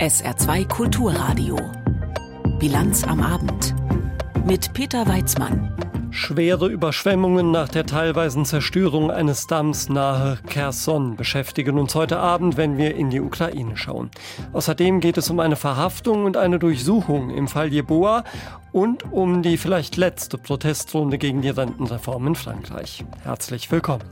SR2 Kulturradio. Bilanz am Abend. Mit Peter Weizmann. Schwere Überschwemmungen nach der teilweisen Zerstörung eines Damms nahe Kherson beschäftigen uns heute Abend, wenn wir in die Ukraine schauen. Außerdem geht es um eine Verhaftung und eine Durchsuchung im Fall Jeboa und um die vielleicht letzte Protestrunde gegen die Rentenreform in Frankreich. Herzlich willkommen.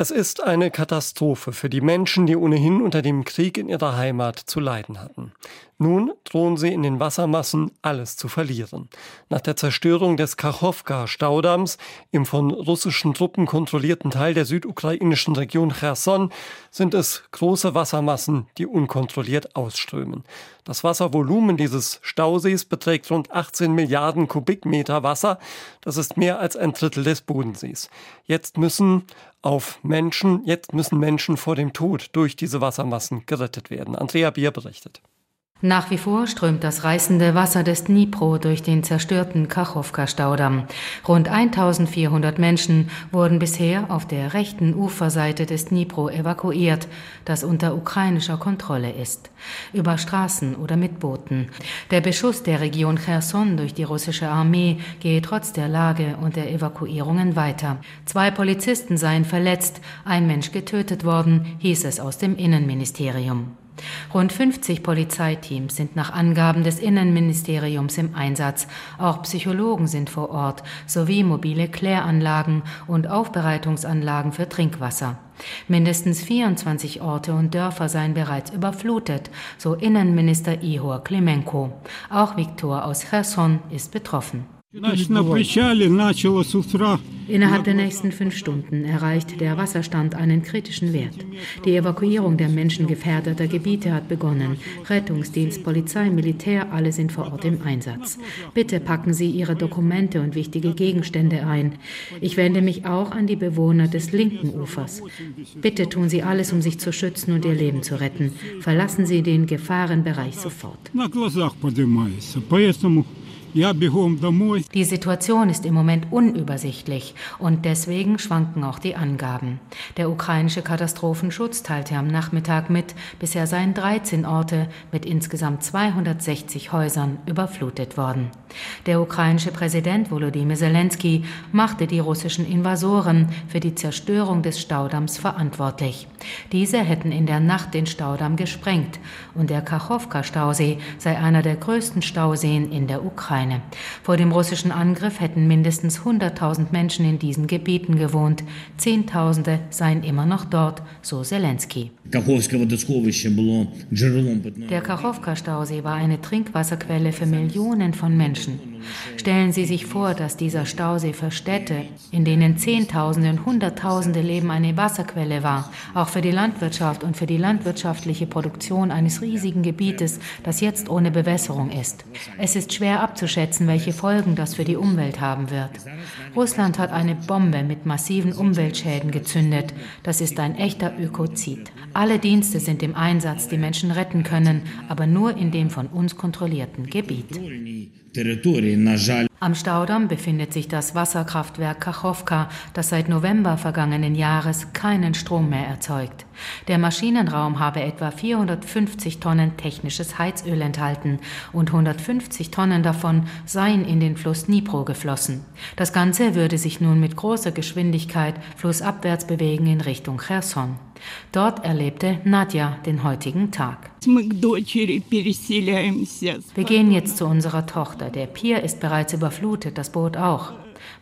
Es ist eine Katastrophe für die Menschen, die ohnehin unter dem Krieg in ihrer Heimat zu leiden hatten. Nun drohen sie in den Wassermassen alles zu verlieren. Nach der Zerstörung des Kachowka-Staudamms im von russischen Truppen kontrollierten Teil der südukrainischen Region Cherson sind es große Wassermassen, die unkontrolliert ausströmen. Das Wasservolumen dieses Stausees beträgt rund 18 Milliarden Kubikmeter Wasser. Das ist mehr als ein Drittel des Bodensees. Jetzt müssen auf Menschen, jetzt müssen Menschen vor dem Tod durch diese Wassermassen gerettet werden. Andrea Bier berichtet. Nach wie vor strömt das reißende Wasser des Dnipro durch den zerstörten Kachowka-Staudamm. Rund 1400 Menschen wurden bisher auf der rechten Uferseite des Dnipro evakuiert, das unter ukrainischer Kontrolle ist. Über Straßen oder mit Booten. Der Beschuss der Region Cherson durch die russische Armee gehe trotz der Lage und der Evakuierungen weiter. Zwei Polizisten seien verletzt, ein Mensch getötet worden, hieß es aus dem Innenministerium. Rund 50 Polizeiteams sind nach Angaben des Innenministeriums im Einsatz. Auch Psychologen sind vor Ort, sowie mobile Kläranlagen und Aufbereitungsanlagen für Trinkwasser. Mindestens 24 Orte und Dörfer seien bereits überflutet, so Innenminister Ihor Klemenko. Auch Viktor aus Cherson ist betroffen. Innerhalb der nächsten fünf Stunden erreicht der Wasserstand einen kritischen Wert. Die Evakuierung der Menschen gefährdeter Gebiete hat begonnen. Rettungsdienst, Polizei, Militär, alle sind vor Ort im Einsatz. Bitte packen Sie Ihre Dokumente und wichtige Gegenstände ein. Ich wende mich auch an die Bewohner des linken Ufers. Bitte tun Sie alles, um sich zu schützen und Ihr Leben zu retten. Verlassen Sie den Gefahrenbereich sofort. Die Situation ist im Moment unübersichtlich und deswegen schwanken auch die Angaben. Der ukrainische Katastrophenschutz teilte am Nachmittag mit, bisher seien 13 Orte mit insgesamt 260 Häusern überflutet worden. Der ukrainische Präsident Volodymyr Zelensky machte die russischen Invasoren für die Zerstörung des Staudamms verantwortlich. Diese hätten in der Nacht den Staudamm gesprengt und der Kachowka-Stausee sei einer der größten Stauseen in der Ukraine. Ukraine. Vor dem russischen Angriff hätten mindestens 100.000 Menschen in diesen Gebieten gewohnt. Zehntausende seien immer noch dort, so Zelensky. Der Kachowka-Stausee war eine Trinkwasserquelle für Millionen von Menschen. Stellen Sie sich vor, dass dieser Stausee für Städte, in denen Zehntausende und Hunderttausende Leben eine Wasserquelle war, auch für die Landwirtschaft und für die landwirtschaftliche Produktion eines riesigen Gebietes, das jetzt ohne Bewässerung ist. Es ist schwer abzuschätzen, welche Folgen das für die Umwelt haben wird. Russland hat eine Bombe mit massiven Umweltschäden gezündet. Das ist ein echter Ökozid. Alle Dienste sind im Einsatz, die Menschen retten können, aber nur in dem von uns kontrollierten Gebiet. Am Staudamm befindet sich das Wasserkraftwerk Kachowka, das seit November vergangenen Jahres keinen Strom mehr erzeugt. Der Maschinenraum habe etwa 450 Tonnen technisches Heizöl enthalten und 150 Tonnen davon seien in den Fluss Dnipro geflossen. Das Ganze würde sich nun mit großer Geschwindigkeit flussabwärts bewegen in Richtung Cherson. Dort erlebte Nadja den heutigen Tag. Wir gehen jetzt zu unserer Tochter. Der Pier ist bereits überflutet, das Boot auch.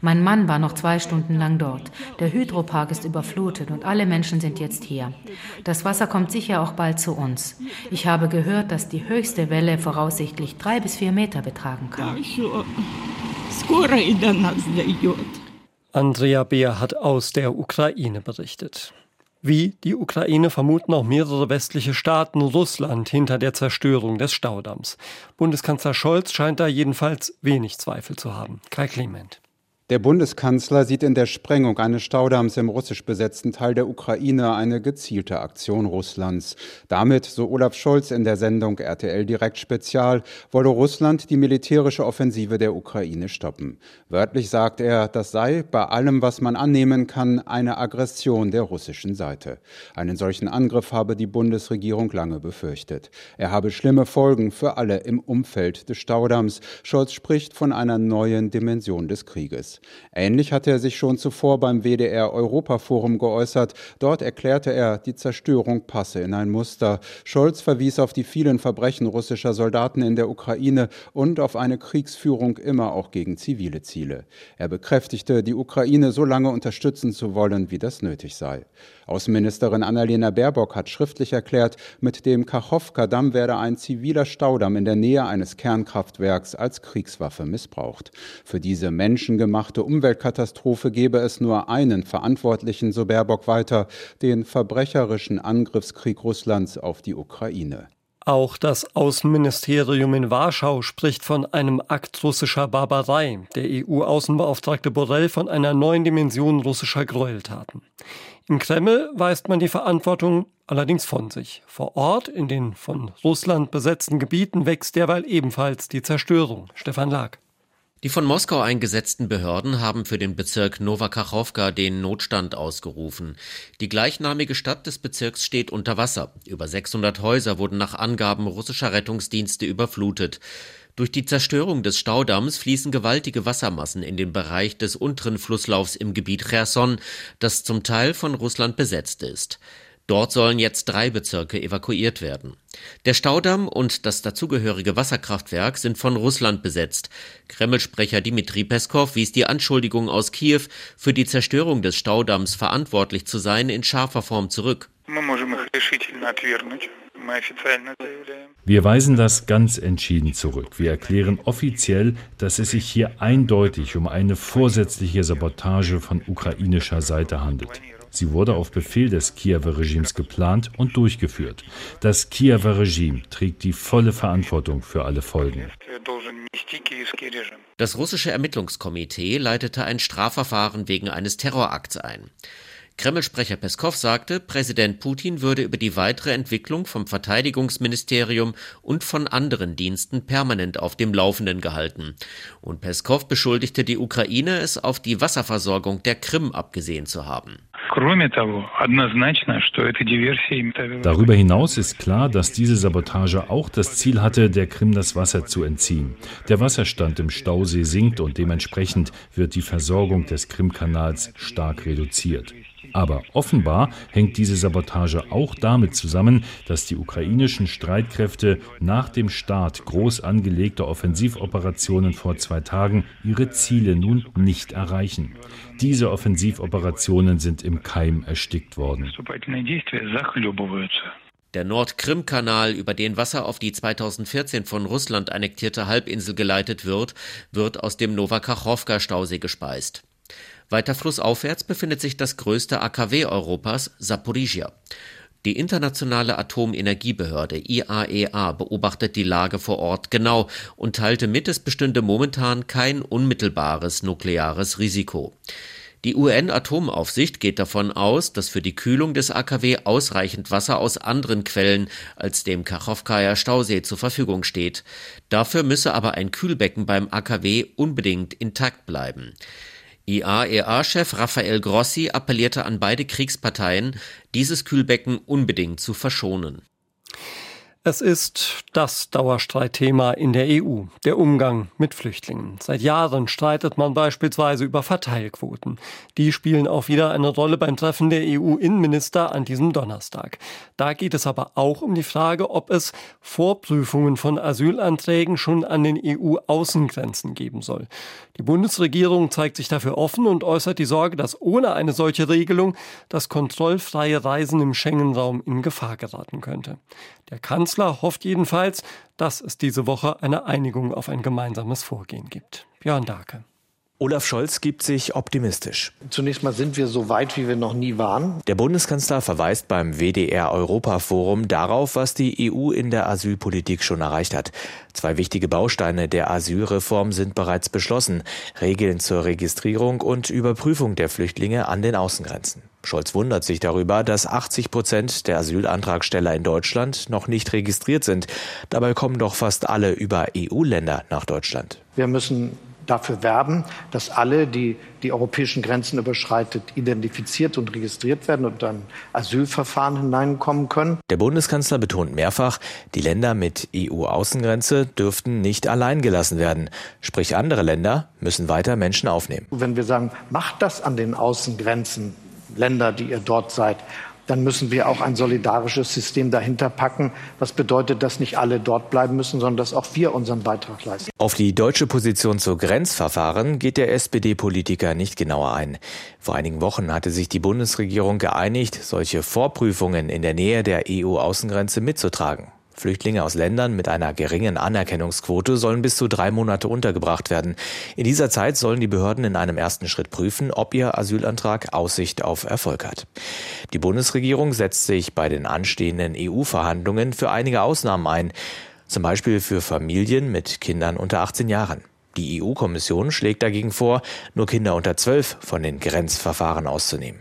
Mein Mann war noch zwei Stunden lang dort. Der Hydropark ist überflutet und alle Menschen sind jetzt hier. Das Wasser kommt sicher auch bald zu uns. Ich habe gehört, dass die höchste Welle voraussichtlich drei bis vier Meter betragen kann. Andrea Beer hat aus der Ukraine berichtet. Wie die Ukraine vermuten auch mehrere westliche Staaten Russland hinter der Zerstörung des Staudamms. Bundeskanzler Scholz scheint da jedenfalls wenig Zweifel zu haben. Kai Clement. Der Bundeskanzler sieht in der Sprengung eines Staudamms im russisch besetzten Teil der Ukraine eine gezielte Aktion Russlands. Damit, so Olaf Scholz in der Sendung RTL Direkt Spezial, wolle Russland die militärische Offensive der Ukraine stoppen. Wörtlich sagt er, das sei bei allem, was man annehmen kann, eine Aggression der russischen Seite. Einen solchen Angriff habe die Bundesregierung lange befürchtet. Er habe schlimme Folgen für alle im Umfeld des Staudamms. Scholz spricht von einer neuen Dimension des Krieges. Ähnlich hatte er sich schon zuvor beim WDR Europaforum geäußert. Dort erklärte er, die Zerstörung passe in ein Muster. Scholz verwies auf die vielen Verbrechen russischer Soldaten in der Ukraine und auf eine Kriegsführung immer auch gegen zivile Ziele. Er bekräftigte, die Ukraine so lange unterstützen zu wollen, wie das nötig sei. Außenministerin Annalena Baerbock hat schriftlich erklärt, mit dem Kachowka-Damm werde ein ziviler Staudamm in der Nähe eines Kernkraftwerks als Kriegswaffe missbraucht. Für diese menschengemachte Umweltkatastrophe gebe es nur einen Verantwortlichen, so Baerbock weiter, den verbrecherischen Angriffskrieg Russlands auf die Ukraine. Auch das Außenministerium in Warschau spricht von einem Akt russischer Barbarei, der EU-Außenbeauftragte Borrell von einer neuen Dimension russischer Gräueltaten. Im Kreml weist man die Verantwortung allerdings von sich. Vor Ort, in den von Russland besetzten Gebieten, wächst derweil ebenfalls die Zerstörung. Stefan Lag. Die von Moskau eingesetzten Behörden haben für den Bezirk Novakachowka den Notstand ausgerufen. Die gleichnamige Stadt des Bezirks steht unter Wasser. Über 600 Häuser wurden nach Angaben russischer Rettungsdienste überflutet. Durch die Zerstörung des Staudamms fließen gewaltige Wassermassen in den Bereich des unteren Flusslaufs im Gebiet Cherson, das zum Teil von Russland besetzt ist. Dort sollen jetzt drei Bezirke evakuiert werden. Der Staudamm und das dazugehörige Wasserkraftwerk sind von Russland besetzt. Kreml-Sprecher Dmitri Peskov wies die Anschuldigung aus Kiew, für die Zerstörung des Staudamms verantwortlich zu sein, in scharfer Form zurück. Wir weisen das ganz entschieden zurück. Wir erklären offiziell, dass es sich hier eindeutig um eine vorsätzliche Sabotage von ukrainischer Seite handelt. Sie wurde auf Befehl des Kiewer Regimes geplant und durchgeführt. Das Kiewer Regime trägt die volle Verantwortung für alle Folgen. Das russische Ermittlungskomitee leitete ein Strafverfahren wegen eines Terrorakts ein. Kreml-Sprecher Peskov sagte, Präsident Putin würde über die weitere Entwicklung vom Verteidigungsministerium und von anderen Diensten permanent auf dem Laufenden gehalten. Und Peskov beschuldigte die Ukraine, es auf die Wasserversorgung der Krim abgesehen zu haben. Darüber hinaus ist klar, dass diese Sabotage auch das Ziel hatte, der Krim das Wasser zu entziehen. Der Wasserstand im Stausee sinkt und dementsprechend wird die Versorgung des Krimkanals stark reduziert. Aber offenbar hängt diese Sabotage auch damit zusammen, dass die ukrainischen Streitkräfte nach dem Start groß angelegter Offensivoperationen vor zwei Tagen ihre Ziele nun nicht erreichen. Diese Offensivoperationen sind im Keim erstickt worden. Der Nordkrim-Kanal, über den Wasser auf die 2014 von Russland annektierte Halbinsel geleitet wird, wird aus dem Novakachowka-Stausee gespeist. Weiter flussaufwärts befindet sich das größte AKW Europas, Saporizhia. Die internationale Atomenergiebehörde IAEA e beobachtet die Lage vor Ort genau und teilte mit, es bestünde momentan kein unmittelbares nukleares Risiko. Die UN-Atomaufsicht geht davon aus, dass für die Kühlung des AKW ausreichend Wasser aus anderen Quellen als dem Kachowkaja Stausee zur Verfügung steht. Dafür müsse aber ein Kühlbecken beim AKW unbedingt intakt bleiben. IAEA-Chef Rafael Grossi appellierte an beide Kriegsparteien, dieses Kühlbecken unbedingt zu verschonen. Es ist das Dauerstreitthema in der EU, der Umgang mit Flüchtlingen. Seit Jahren streitet man beispielsweise über Verteilquoten. Die spielen auch wieder eine Rolle beim Treffen der EU-Innenminister an diesem Donnerstag. Da geht es aber auch um die Frage, ob es Vorprüfungen von Asylanträgen schon an den EU-Außengrenzen geben soll. Die Bundesregierung zeigt sich dafür offen und äußert die Sorge, dass ohne eine solche Regelung das kontrollfreie Reisen im Schengen-Raum in Gefahr geraten könnte. Der Kanzler hofft jedenfalls, dass es diese Woche eine Einigung auf ein gemeinsames Vorgehen gibt. Björn Darke. Olaf Scholz gibt sich optimistisch. Zunächst mal sind wir so weit, wie wir noch nie waren. Der Bundeskanzler verweist beim WDR Europaforum darauf, was die EU in der Asylpolitik schon erreicht hat. Zwei wichtige Bausteine der Asylreform sind bereits beschlossen. Regeln zur Registrierung und Überprüfung der Flüchtlinge an den Außengrenzen. Scholz wundert sich darüber, dass 80 Prozent der Asylantragsteller in Deutschland noch nicht registriert sind. Dabei kommen doch fast alle über EU-Länder nach Deutschland. Wir müssen dafür werben, dass alle, die die europäischen Grenzen überschreitet, identifiziert und registriert werden und dann Asylverfahren hineinkommen können. Der Bundeskanzler betont mehrfach, die Länder mit EU-Außengrenze dürften nicht allein gelassen werden. Sprich, andere Länder müssen weiter Menschen aufnehmen. Wenn wir sagen, macht das an den Außengrenzen, Länder, die ihr dort seid, dann müssen wir auch ein solidarisches System dahinter packen. Was bedeutet, dass nicht alle dort bleiben müssen, sondern dass auch wir unseren Beitrag leisten. Auf die deutsche Position zu Grenzverfahren geht der SPD-Politiker nicht genauer ein. Vor einigen Wochen hatte sich die Bundesregierung geeinigt, solche Vorprüfungen in der Nähe der EU-Außengrenze mitzutragen. Flüchtlinge aus Ländern mit einer geringen Anerkennungsquote sollen bis zu drei Monate untergebracht werden. In dieser Zeit sollen die Behörden in einem ersten Schritt prüfen, ob ihr Asylantrag Aussicht auf Erfolg hat. Die Bundesregierung setzt sich bei den anstehenden EU-Verhandlungen für einige Ausnahmen ein, zum Beispiel für Familien mit Kindern unter 18 Jahren. Die EU-Kommission schlägt dagegen vor, nur Kinder unter 12 von den Grenzverfahren auszunehmen.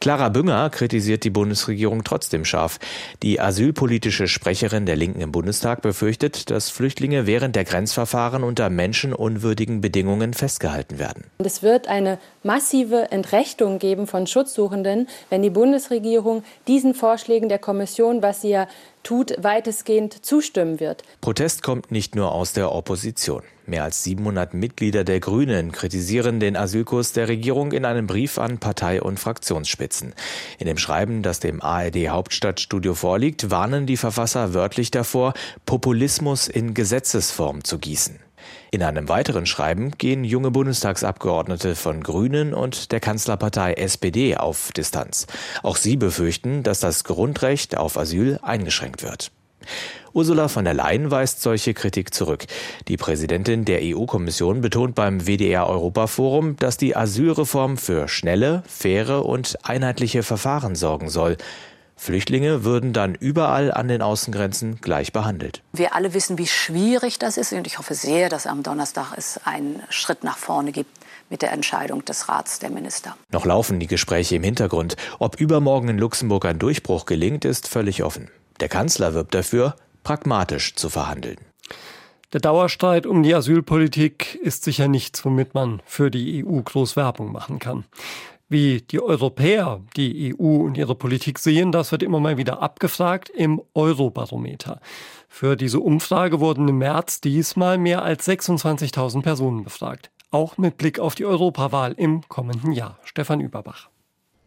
Clara Bünger kritisiert die Bundesregierung trotzdem scharf. Die asylpolitische Sprecherin der Linken im Bundestag befürchtet, dass Flüchtlinge während der Grenzverfahren unter menschenunwürdigen Bedingungen festgehalten werden. Es wird eine massive Entrechtung geben von Schutzsuchenden, wenn die Bundesregierung diesen Vorschlägen der Kommission, was sie ja tut, weitestgehend zustimmen wird. Protest kommt nicht nur aus der Opposition. Mehr als 700 Mitglieder der Grünen kritisieren den Asylkurs der Regierung in einem Brief an Partei- und Fraktionsspitzen. In dem Schreiben, das dem ARD Hauptstadtstudio vorliegt, warnen die Verfasser wörtlich davor, Populismus in Gesetzesform zu gießen. In einem weiteren Schreiben gehen junge Bundestagsabgeordnete von Grünen und der Kanzlerpartei SPD auf Distanz. Auch sie befürchten, dass das Grundrecht auf Asyl eingeschränkt wird. Ursula von der Leyen weist solche Kritik zurück. Die Präsidentin der EU-Kommission betont beim WDR Europaforum, dass die Asylreform für schnelle, faire und einheitliche Verfahren sorgen soll. Flüchtlinge würden dann überall an den Außengrenzen gleich behandelt. Wir alle wissen, wie schwierig das ist und ich hoffe sehr, dass am Donnerstag es einen Schritt nach vorne gibt mit der Entscheidung des Rats der Minister. Noch laufen die Gespräche im Hintergrund. Ob übermorgen in Luxemburg ein Durchbruch gelingt, ist völlig offen. Der Kanzler wirbt dafür, pragmatisch zu verhandeln. Der Dauerstreit um die Asylpolitik ist sicher nichts, womit man für die EU groß Werbung machen kann. Wie die Europäer die EU und ihre Politik sehen, das wird immer mal wieder abgefragt im Eurobarometer. Für diese Umfrage wurden im März diesmal mehr als 26.000 Personen befragt. Auch mit Blick auf die Europawahl im kommenden Jahr. Stefan Überbach.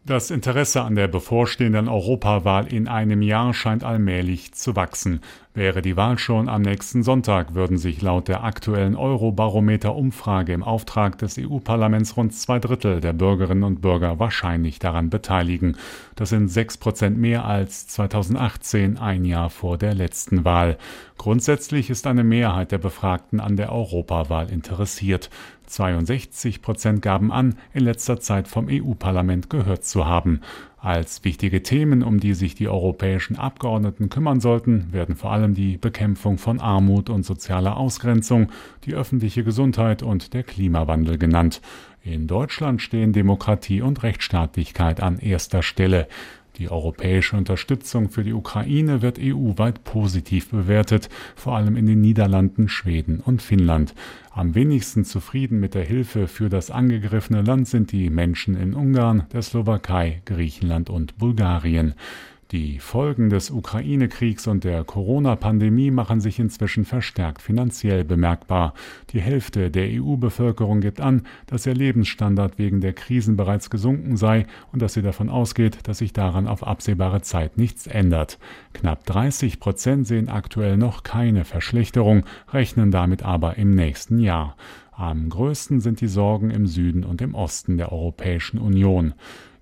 Das Interesse an der bevorstehenden Europawahl in einem Jahr scheint allmählich zu wachsen. Wäre die Wahl schon am nächsten Sonntag, würden sich laut der aktuellen Eurobarometer-Umfrage im Auftrag des EU-Parlaments rund zwei Drittel der Bürgerinnen und Bürger wahrscheinlich daran beteiligen. Das sind sechs Prozent mehr als 2018, ein Jahr vor der letzten Wahl. Grundsätzlich ist eine Mehrheit der Befragten an der Europawahl interessiert. 62 Prozent gaben an, in letzter Zeit vom EU-Parlament gehört zu haben. Als wichtige Themen, um die sich die europäischen Abgeordneten kümmern sollten, werden vor allem die Bekämpfung von Armut und sozialer Ausgrenzung, die öffentliche Gesundheit und der Klimawandel genannt. In Deutschland stehen Demokratie und Rechtsstaatlichkeit an erster Stelle. Die europäische Unterstützung für die Ukraine wird EU-weit positiv bewertet, vor allem in den Niederlanden, Schweden und Finnland. Am wenigsten zufrieden mit der Hilfe für das angegriffene Land sind die Menschen in Ungarn, der Slowakei, Griechenland und Bulgarien. Die Folgen des Ukraine-Kriegs und der Corona-Pandemie machen sich inzwischen verstärkt finanziell bemerkbar. Die Hälfte der EU-Bevölkerung gibt an, dass ihr Lebensstandard wegen der Krisen bereits gesunken sei und dass sie davon ausgeht, dass sich daran auf absehbare Zeit nichts ändert. Knapp 30 Prozent sehen aktuell noch keine Verschlechterung, rechnen damit aber im nächsten Jahr. Am größten sind die Sorgen im Süden und im Osten der Europäischen Union.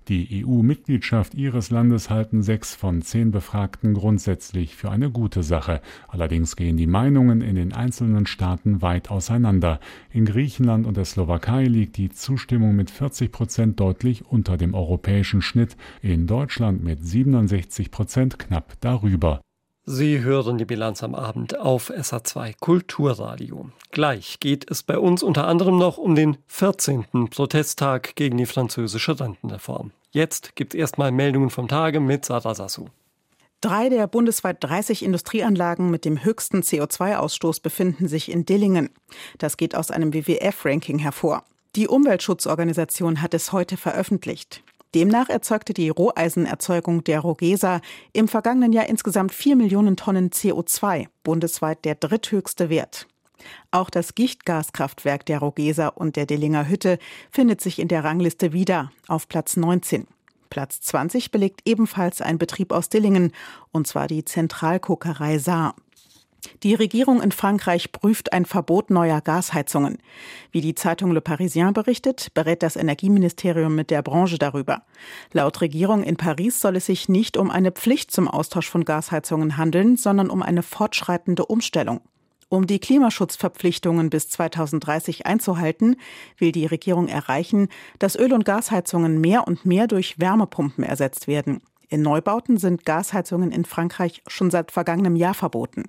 Die EU-Mitgliedschaft ihres Landes halten sechs von zehn Befragten grundsätzlich für eine gute Sache. Allerdings gehen die Meinungen in den einzelnen Staaten weit auseinander. In Griechenland und der Slowakei liegt die Zustimmung mit 40 Prozent deutlich unter dem europäischen Schnitt, in Deutschland mit 67 Prozent knapp darüber. Sie hören die Bilanz am Abend auf SA2 Kulturradio. Gleich geht es bei uns unter anderem noch um den 14. Protesttag gegen die französische Rentenreform. Jetzt gibt es erstmal Meldungen vom Tage mit Sarah Sassou. Drei der bundesweit 30 Industrieanlagen mit dem höchsten CO2-Ausstoß befinden sich in Dillingen. Das geht aus einem WWF-Ranking hervor. Die Umweltschutzorganisation hat es heute veröffentlicht. Demnach erzeugte die Roheisenerzeugung der Rogesa im vergangenen Jahr insgesamt 4 Millionen Tonnen CO2, bundesweit der dritthöchste Wert. Auch das Gichtgaskraftwerk der Rogesa und der Dillinger Hütte findet sich in der Rangliste wieder auf Platz 19. Platz 20 belegt ebenfalls ein Betrieb aus Dillingen, und zwar die Zentralkokerei Saar. Die Regierung in Frankreich prüft ein Verbot neuer Gasheizungen. Wie die Zeitung Le Parisien berichtet, berät das Energieministerium mit der Branche darüber. Laut Regierung in Paris soll es sich nicht um eine Pflicht zum Austausch von Gasheizungen handeln, sondern um eine fortschreitende Umstellung. Um die Klimaschutzverpflichtungen bis 2030 einzuhalten, will die Regierung erreichen, dass Öl- und Gasheizungen mehr und mehr durch Wärmepumpen ersetzt werden. In Neubauten sind Gasheizungen in Frankreich schon seit vergangenem Jahr verboten.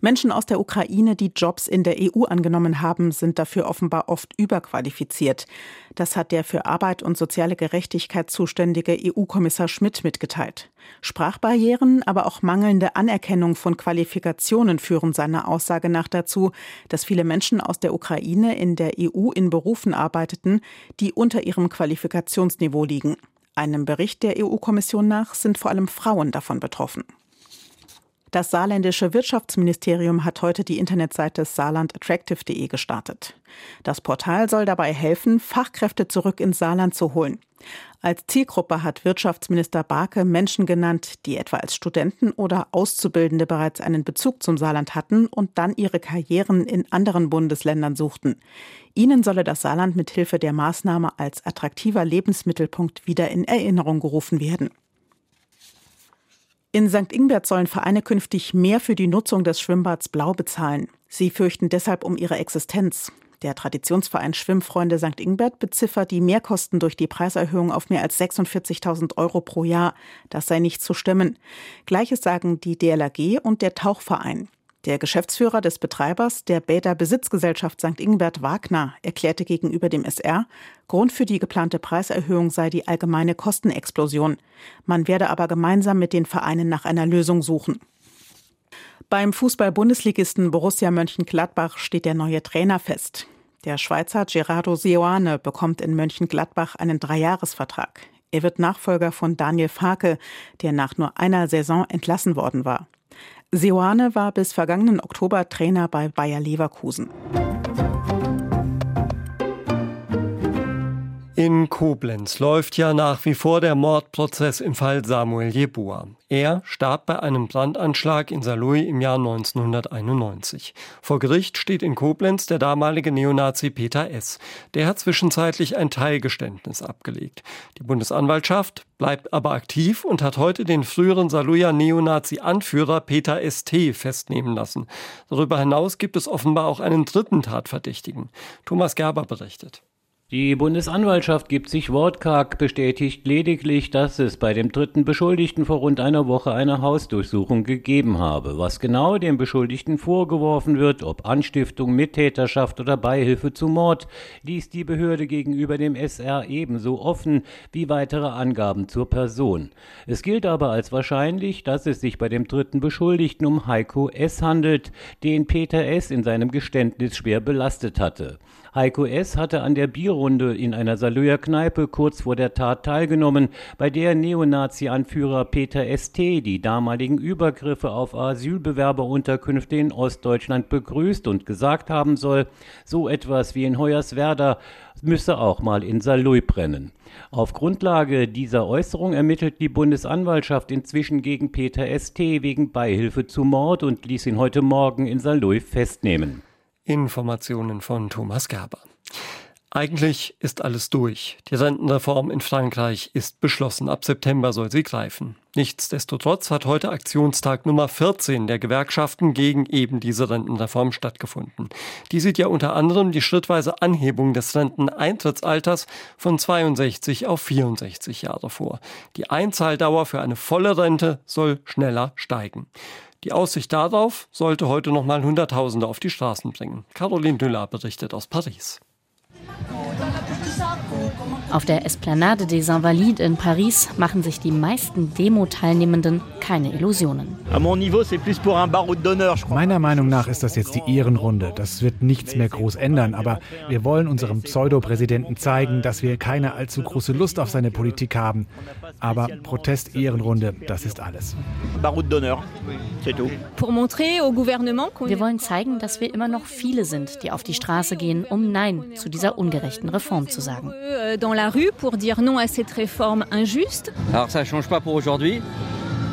Menschen aus der Ukraine, die Jobs in der EU angenommen haben, sind dafür offenbar oft überqualifiziert. Das hat der für Arbeit und soziale Gerechtigkeit zuständige EU-Kommissar Schmidt mitgeteilt. Sprachbarrieren, aber auch mangelnde Anerkennung von Qualifikationen führen seiner Aussage nach dazu, dass viele Menschen aus der Ukraine in der EU in Berufen arbeiteten, die unter ihrem Qualifikationsniveau liegen. Einem Bericht der EU-Kommission nach sind vor allem Frauen davon betroffen. Das saarländische Wirtschaftsministerium hat heute die Internetseite saarlandattractive.de gestartet. Das Portal soll dabei helfen, Fachkräfte zurück ins Saarland zu holen. Als Zielgruppe hat Wirtschaftsminister Barke Menschen genannt, die etwa als Studenten oder Auszubildende bereits einen Bezug zum Saarland hatten und dann ihre Karrieren in anderen Bundesländern suchten. Ihnen solle das Saarland mit Hilfe der Maßnahme als attraktiver Lebensmittelpunkt wieder in Erinnerung gerufen werden. In St. Ingbert sollen Vereine künftig mehr für die Nutzung des Schwimmbads Blau bezahlen. Sie fürchten deshalb um ihre Existenz. Der Traditionsverein Schwimmfreunde St. Ingbert beziffert die Mehrkosten durch die Preiserhöhung auf mehr als 46.000 Euro pro Jahr. Das sei nicht zu stemmen. Gleiches sagen die DLRG und der Tauchverein. Der Geschäftsführer des Betreibers der Bäder Besitzgesellschaft St. Ingbert Wagner erklärte gegenüber dem SR, Grund für die geplante Preiserhöhung sei die allgemeine Kostenexplosion. Man werde aber gemeinsam mit den Vereinen nach einer Lösung suchen. Beim Fußball-Bundesligisten Borussia Mönchengladbach steht der neue Trainer fest. Der Schweizer Gerardo Seoane bekommt in Mönchengladbach einen Dreijahresvertrag. Er wird Nachfolger von Daniel Farke, der nach nur einer Saison entlassen worden war. Seoane war bis vergangenen Oktober Trainer bei Bayer Leverkusen. In Koblenz läuft ja nach wie vor der Mordprozess im Fall Samuel Jeboa. Er starb bei einem Brandanschlag in Saarlouis im Jahr 1991. Vor Gericht steht in Koblenz der damalige Neonazi Peter S. Der hat zwischenzeitlich ein Teilgeständnis abgelegt. Die Bundesanwaltschaft bleibt aber aktiv und hat heute den früheren Saarlouier Neonazi-Anführer Peter S.T. festnehmen lassen. Darüber hinaus gibt es offenbar auch einen dritten Tatverdächtigen. Thomas Gerber berichtet. Die Bundesanwaltschaft gibt sich wortkarg, bestätigt lediglich, dass es bei dem dritten Beschuldigten vor rund einer Woche eine Hausdurchsuchung gegeben habe. Was genau dem Beschuldigten vorgeworfen wird, ob Anstiftung, Mittäterschaft oder Beihilfe zu Mord, ließ die Behörde gegenüber dem SR ebenso offen wie weitere Angaben zur Person. Es gilt aber als wahrscheinlich, dass es sich bei dem dritten Beschuldigten um Heiko S. handelt, den Peter S. in seinem Geständnis schwer belastet hatte. Heiko S. hatte an der Bierrunde in einer Salöer Kneipe kurz vor der Tat teilgenommen, bei der Neonazi-Anführer Peter S.T. die damaligen Übergriffe auf Asylbewerberunterkünfte in Ostdeutschland begrüßt und gesagt haben soll, so etwas wie in Hoyerswerda müsse auch mal in Saarlouis brennen. Auf Grundlage dieser Äußerung ermittelt die Bundesanwaltschaft inzwischen gegen Peter S.T. wegen Beihilfe zu Mord und ließ ihn heute Morgen in Saarlouis festnehmen. Informationen von Thomas Gerber. Eigentlich ist alles durch. Die Rentenreform in Frankreich ist beschlossen. Ab September soll sie greifen. Nichtsdestotrotz hat heute Aktionstag Nummer 14 der Gewerkschaften gegen eben diese Rentenreform stattgefunden. Die sieht ja unter anderem die schrittweise Anhebung des Renteneintrittsalters von 62 auf 64 Jahre vor. Die Einzahldauer für eine volle Rente soll schneller steigen. Die Aussicht darauf sollte heute noch mal Hunderttausende auf die Straßen bringen. Caroline Düller berichtet aus Paris. Auf der Esplanade des Invalides in Paris machen sich die meisten Demo-Teilnehmenden keine Illusionen. Meiner Meinung nach ist das jetzt die Ehrenrunde. Das wird nichts mehr groß ändern, aber wir wollen unserem Pseudo-Präsidenten zeigen, dass wir keine allzu große Lust auf seine Politik haben. Aber Protest-Ehrenrunde, das ist alles. Wir wollen zeigen, dass wir immer noch viele sind, die auf die Straße gehen, um Nein zu dieser ungerechten Reform zu sagen. Dans la rue pour dire non à cette réforme injuste. Alors ça change pas pour aujourd'hui.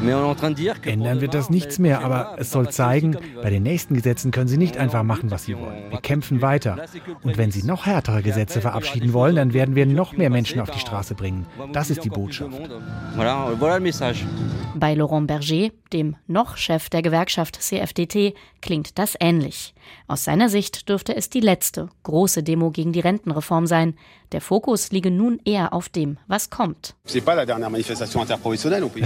Ändern wird das nichts mehr, aber es soll zeigen, bei den nächsten Gesetzen können Sie nicht einfach machen, was Sie wollen. Wir kämpfen weiter. Und wenn Sie noch härtere Gesetze verabschieden wollen, dann werden wir noch mehr Menschen auf die Straße bringen. Das ist die Botschaft. Bei Laurent Berger, dem noch Chef der Gewerkschaft CFDT, klingt das ähnlich. Aus seiner Sicht dürfte es die letzte große Demo gegen die Rentenreform sein. Der Fokus liege nun eher auf dem, was kommt. Es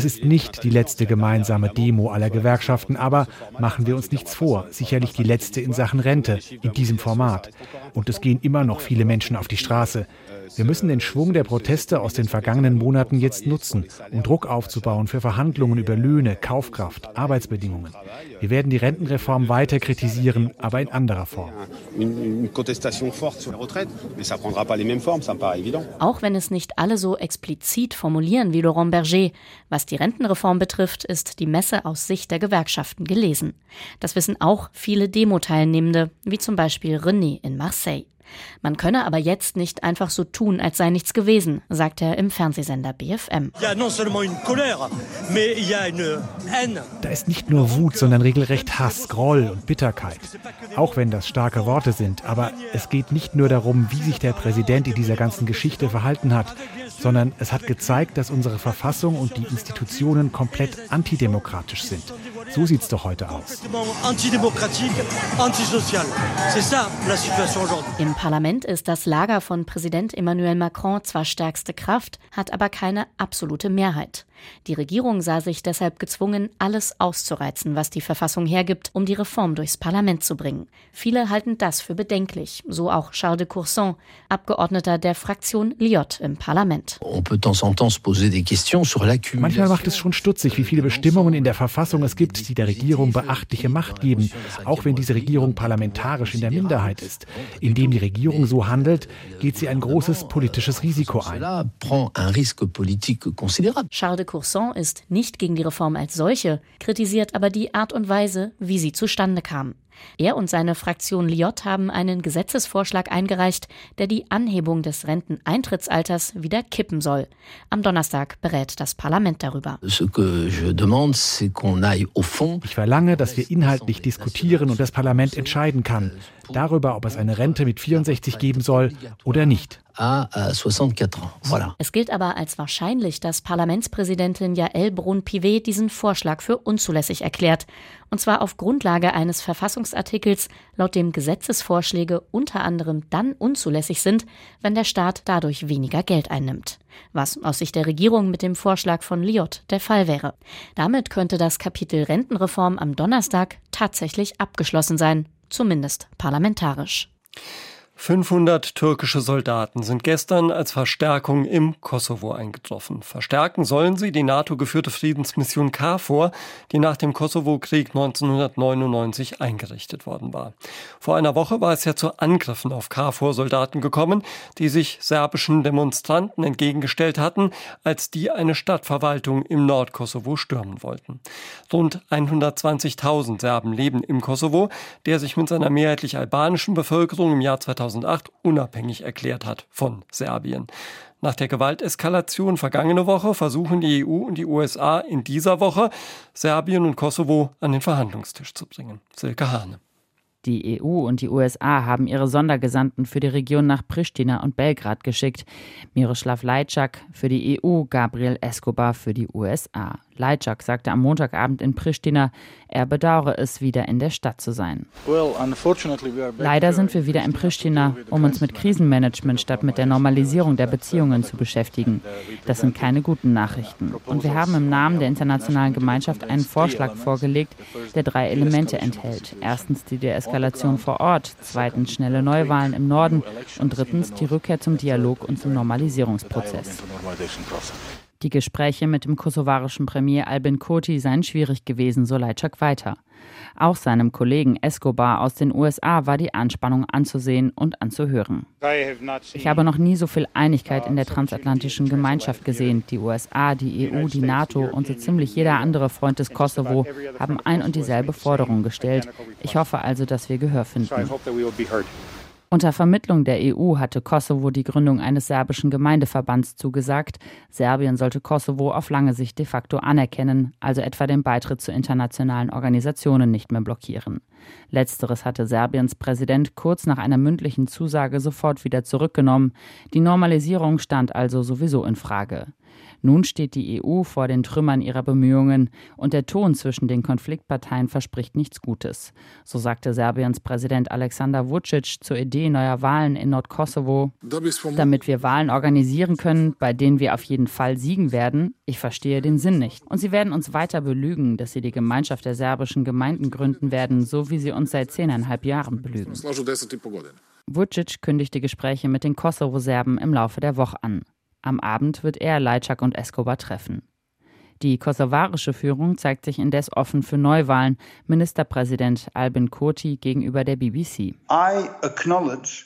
ist nicht die letzte gemeinsame Demo aller Gewerkschaften, aber machen wir uns nichts vor, sicherlich die letzte in Sachen Rente in diesem Format. Und es gehen immer noch viele Menschen auf die Straße. Wir müssen den Schwung der Proteste aus den vergangenen Monaten jetzt nutzen, um Druck aufzubauen für Verhandlungen über Löhne, Kaufkraft, Arbeitsbedingungen. Wir werden die Rentenreform weiter kritisieren, aber in anderer Form. Auch wenn es nicht alle so explizit formulieren wie Laurent Berger, was die Rentenreform betrifft, ist die Messe aus Sicht der Gewerkschaften gelesen. Das wissen auch viele Demo-Teilnehmende, wie zum Beispiel René in Marseille. Man könne aber jetzt nicht einfach so tun, als sei nichts gewesen, sagt er im Fernsehsender BFM. Da ist nicht nur Wut, sondern regelrecht Hass, Groll und Bitterkeit. Auch wenn das starke Worte sind, aber es geht nicht nur darum, wie sich der Präsident in dieser ganzen Geschichte verhalten hat, sondern es hat gezeigt, dass unsere Verfassung und die Institutionen komplett antidemokratisch sind. So sieht es doch heute aus. Im Parlament ist das Lager von Präsident Emmanuel Macron zwar stärkste Kraft, hat aber keine absolute Mehrheit. Die Regierung sah sich deshalb gezwungen, alles auszureizen, was die Verfassung hergibt, um die Reform durchs Parlament zu bringen. Viele halten das für bedenklich, so auch Charles de Courson, Abgeordneter der Fraktion Liot im Parlament. Manchmal macht es schon stutzig, wie viele Bestimmungen in der Verfassung es gibt, die der Regierung beachtliche Macht geben, auch wenn diese Regierung parlamentarisch in der Minderheit ist. Indem die Regierung so handelt, geht sie ein großes politisches Risiko ein. Charles de Courson ist nicht gegen die Reform als solche, kritisiert aber die Art und Weise, wie sie zustande kam. Er und seine Fraktion Liot haben einen Gesetzesvorschlag eingereicht, der die Anhebung des Renteneintrittsalters wieder kippen soll. Am Donnerstag berät das Parlament darüber. Ich verlange, dass wir inhaltlich diskutieren und das Parlament entscheiden kann darüber, ob es eine Rente mit 64 geben soll oder nicht. Es gilt aber als wahrscheinlich, dass Parlamentspräsidentin Jael Brun-Pivet diesen Vorschlag für unzulässig erklärt. Und zwar auf Grundlage eines Verfassungsartikels, laut dem Gesetzesvorschläge unter anderem dann unzulässig sind, wenn der Staat dadurch weniger Geld einnimmt. Was aus Sicht der Regierung mit dem Vorschlag von Liot der Fall wäre. Damit könnte das Kapitel Rentenreform am Donnerstag tatsächlich abgeschlossen sein, zumindest parlamentarisch. 500 türkische Soldaten sind gestern als Verstärkung im Kosovo eingetroffen. Verstärken sollen sie die NATO-geführte Friedensmission KFOR, die nach dem Kosovo-Krieg 1999 eingerichtet worden war. Vor einer Woche war es ja zu Angriffen auf KFOR-Soldaten gekommen, die sich serbischen Demonstranten entgegengestellt hatten, als die eine Stadtverwaltung im Nordkosovo stürmen wollten. Rund 120.000 Serben leben im Kosovo, der sich mit seiner mehrheitlich albanischen Bevölkerung im Jahr 2000 2008 unabhängig erklärt hat von Serbien. Nach der Gewalteskalation vergangene Woche versuchen die EU und die USA in dieser Woche Serbien und Kosovo an den Verhandlungstisch zu bringen. Silke Hane. Die EU und die USA haben ihre Sondergesandten für die Region nach Pristina und Belgrad geschickt. Miroslav Lajczak für die EU, Gabriel Escobar für die USA. Lajczak sagte am Montagabend in Pristina, er bedauere es, wieder in der Stadt zu sein. Leider sind wir wieder in Pristina, um uns mit Krisenmanagement statt mit der Normalisierung der Beziehungen zu beschäftigen. Das sind keine guten Nachrichten. Und wir haben im Namen der internationalen Gemeinschaft einen Vorschlag vorgelegt, der drei Elemente enthält. Erstens die Deeskalation vor Ort, zweitens schnelle Neuwahlen im Norden und drittens die Rückkehr zum Dialog und zum Normalisierungsprozess. Die Gespräche mit dem kosovarischen Premier Albin Kurti seien schwierig gewesen, so Leitschak weiter. Auch seinem Kollegen Escobar aus den USA war die Anspannung anzusehen und anzuhören. Ich habe noch nie so viel Einigkeit in der transatlantischen Gemeinschaft gesehen. Die USA, die EU, die NATO und so ziemlich jeder andere Freund des Kosovo haben ein und dieselbe Forderung gestellt. Ich hoffe also, dass wir Gehör finden. Unter Vermittlung der EU hatte Kosovo die Gründung eines serbischen Gemeindeverbands zugesagt. Serbien sollte Kosovo auf lange Sicht de facto anerkennen, also etwa den Beitritt zu internationalen Organisationen nicht mehr blockieren. Letzteres hatte Serbiens Präsident kurz nach einer mündlichen Zusage sofort wieder zurückgenommen. Die Normalisierung stand also sowieso in Frage. Nun steht die EU vor den Trümmern ihrer Bemühungen und der Ton zwischen den Konfliktparteien verspricht nichts Gutes. So sagte Serbiens Präsident Alexander Vucic zur Idee neuer Wahlen in Nordkosovo. Damit wir Wahlen organisieren können, bei denen wir auf jeden Fall siegen werden, ich verstehe den Sinn nicht. Und sie werden uns weiter belügen, dass sie die Gemeinschaft der serbischen Gemeinden gründen werden, so wie sie uns seit zehneinhalb Jahren belügen. Vucic kündigte Gespräche mit den Kosovo-Serben im Laufe der Woche an. Am Abend wird er Lajczak und Escobar treffen. Die kosovarische Führung zeigt sich indes offen für Neuwahlen, Ministerpräsident Albin Kurti gegenüber der BBC.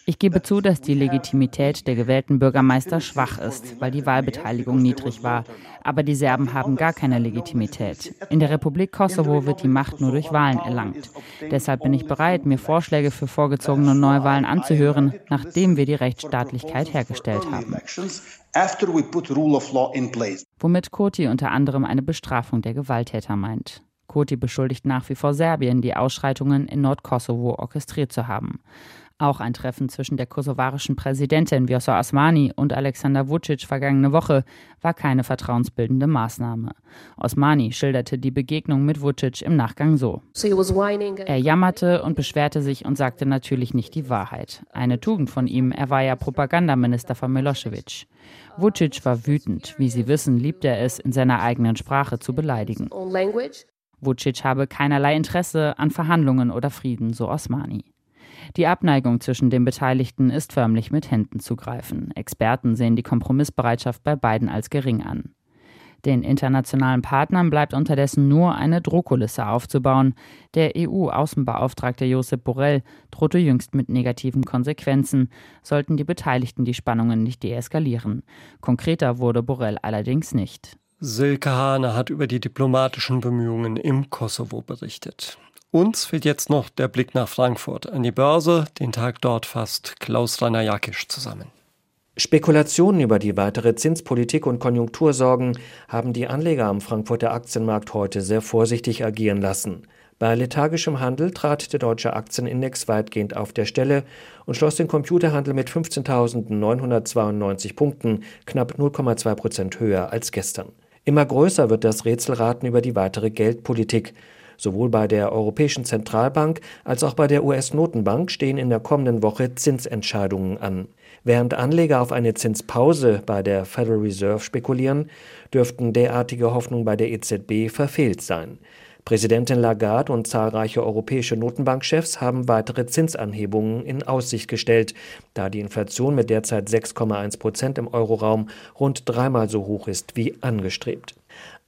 Ich gebe zu, dass die Legitimität der gewählten Bürgermeister schwach ist, weil die Wahlbeteiligung niedrig war. Aber die Serben haben gar keine Legitimität. In der Republik Kosovo wird die Macht nur durch Wahlen erlangt. Deshalb bin ich bereit, mir Vorschläge für vorgezogene Neuwahlen anzuhören, nachdem wir die Rechtsstaatlichkeit hergestellt haben womit Koti unter anderem eine Bestrafung der Gewalttäter meint. Koti beschuldigt nach wie vor Serbien, die Ausschreitungen in Nordkosovo orchestriert zu haben. Auch ein Treffen zwischen der kosovarischen Präsidentin Vjosa Osmani und Alexander Vucic vergangene Woche war keine vertrauensbildende Maßnahme. Osmani schilderte die Begegnung mit Vucic im Nachgang so. Er jammerte und beschwerte sich und sagte natürlich nicht die Wahrheit. Eine Tugend von ihm, er war ja Propagandaminister von Milosevic. Vucic war wütend. Wie Sie wissen, liebt er es, in seiner eigenen Sprache zu beleidigen. Vucic habe keinerlei Interesse an Verhandlungen oder Frieden, so Osmani. Die Abneigung zwischen den Beteiligten ist förmlich mit Händen zu greifen. Experten sehen die Kompromissbereitschaft bei beiden als gering an. Den internationalen Partnern bleibt unterdessen nur eine Drohkulisse aufzubauen. Der EU-Außenbeauftragte Josep Borrell drohte jüngst mit negativen Konsequenzen, sollten die Beteiligten die Spannungen nicht deeskalieren. Konkreter wurde Borrell allerdings nicht. Silke Hane hat über die diplomatischen Bemühungen im Kosovo berichtet. Uns fehlt jetzt noch der Blick nach Frankfurt. An die Börse, den Tag dort fasst Klaus Rainer Jakisch zusammen. Spekulationen über die weitere Zinspolitik und Konjunktursorgen haben die Anleger am Frankfurter Aktienmarkt heute sehr vorsichtig agieren lassen. Bei lethargischem Handel trat der deutsche Aktienindex weitgehend auf der Stelle und schloss den Computerhandel mit 15.992 Punkten, knapp 0,2 Prozent höher als gestern. Immer größer wird das Rätselraten über die weitere Geldpolitik. Sowohl bei der Europäischen Zentralbank als auch bei der US-Notenbank stehen in der kommenden Woche Zinsentscheidungen an. Während Anleger auf eine Zinspause bei der Federal Reserve spekulieren, dürften derartige Hoffnungen bei der EZB verfehlt sein. Präsidentin Lagarde und zahlreiche europäische Notenbankchefs haben weitere Zinsanhebungen in Aussicht gestellt, da die Inflation mit derzeit 6,1 Prozent im Euroraum rund dreimal so hoch ist wie angestrebt.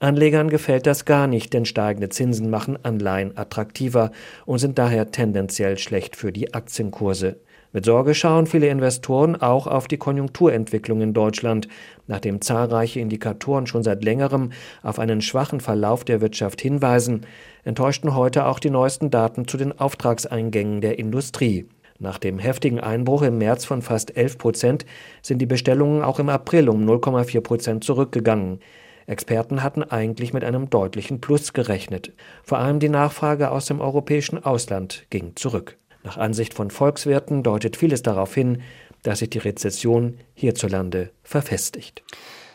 Anlegern gefällt das gar nicht, denn steigende Zinsen machen Anleihen attraktiver und sind daher tendenziell schlecht für die Aktienkurse. Mit Sorge schauen viele Investoren auch auf die Konjunkturentwicklung in Deutschland, nachdem zahlreiche Indikatoren schon seit längerem auf einen schwachen Verlauf der Wirtschaft hinweisen, enttäuschten heute auch die neuesten Daten zu den Auftragseingängen der Industrie. Nach dem heftigen Einbruch im März von fast 11 Prozent sind die Bestellungen auch im April um 0,4 Prozent zurückgegangen. Experten hatten eigentlich mit einem deutlichen Plus gerechnet. Vor allem die Nachfrage aus dem europäischen Ausland ging zurück. Nach Ansicht von Volkswirten deutet vieles darauf hin, dass sich die Rezession hierzulande verfestigt.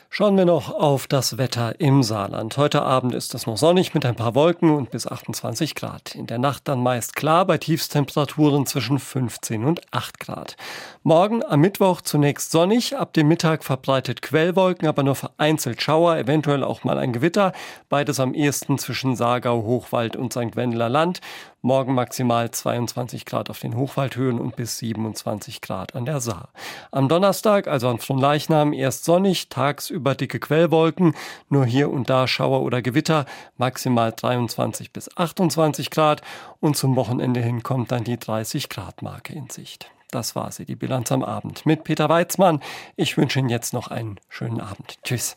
Schauen wir noch auf das Wetter im Saarland. Heute Abend ist es noch sonnig mit ein paar Wolken und bis 28 Grad. In der Nacht dann meist klar bei Tiefstemperaturen zwischen 15 und 8 Grad. Morgen am Mittwoch zunächst sonnig, ab dem Mittag verbreitet Quellwolken, aber nur vereinzelt Schauer, eventuell auch mal ein Gewitter. Beides am ehesten zwischen Saargau, Hochwald und St. Wendeler Land. Morgen maximal 22 Grad auf den Hochwaldhöhen und bis 27 Grad an der Saar. Am Donnerstag, also an Fronleichnam, erst sonnig, tagsüber dicke Quellwolken, nur hier und da Schauer oder Gewitter, maximal 23 bis 28 Grad und zum Wochenende hin kommt dann die 30 Grad Marke in Sicht. Das war sie, die Bilanz am Abend mit Peter Weizmann. Ich wünsche Ihnen jetzt noch einen schönen Abend. Tschüss.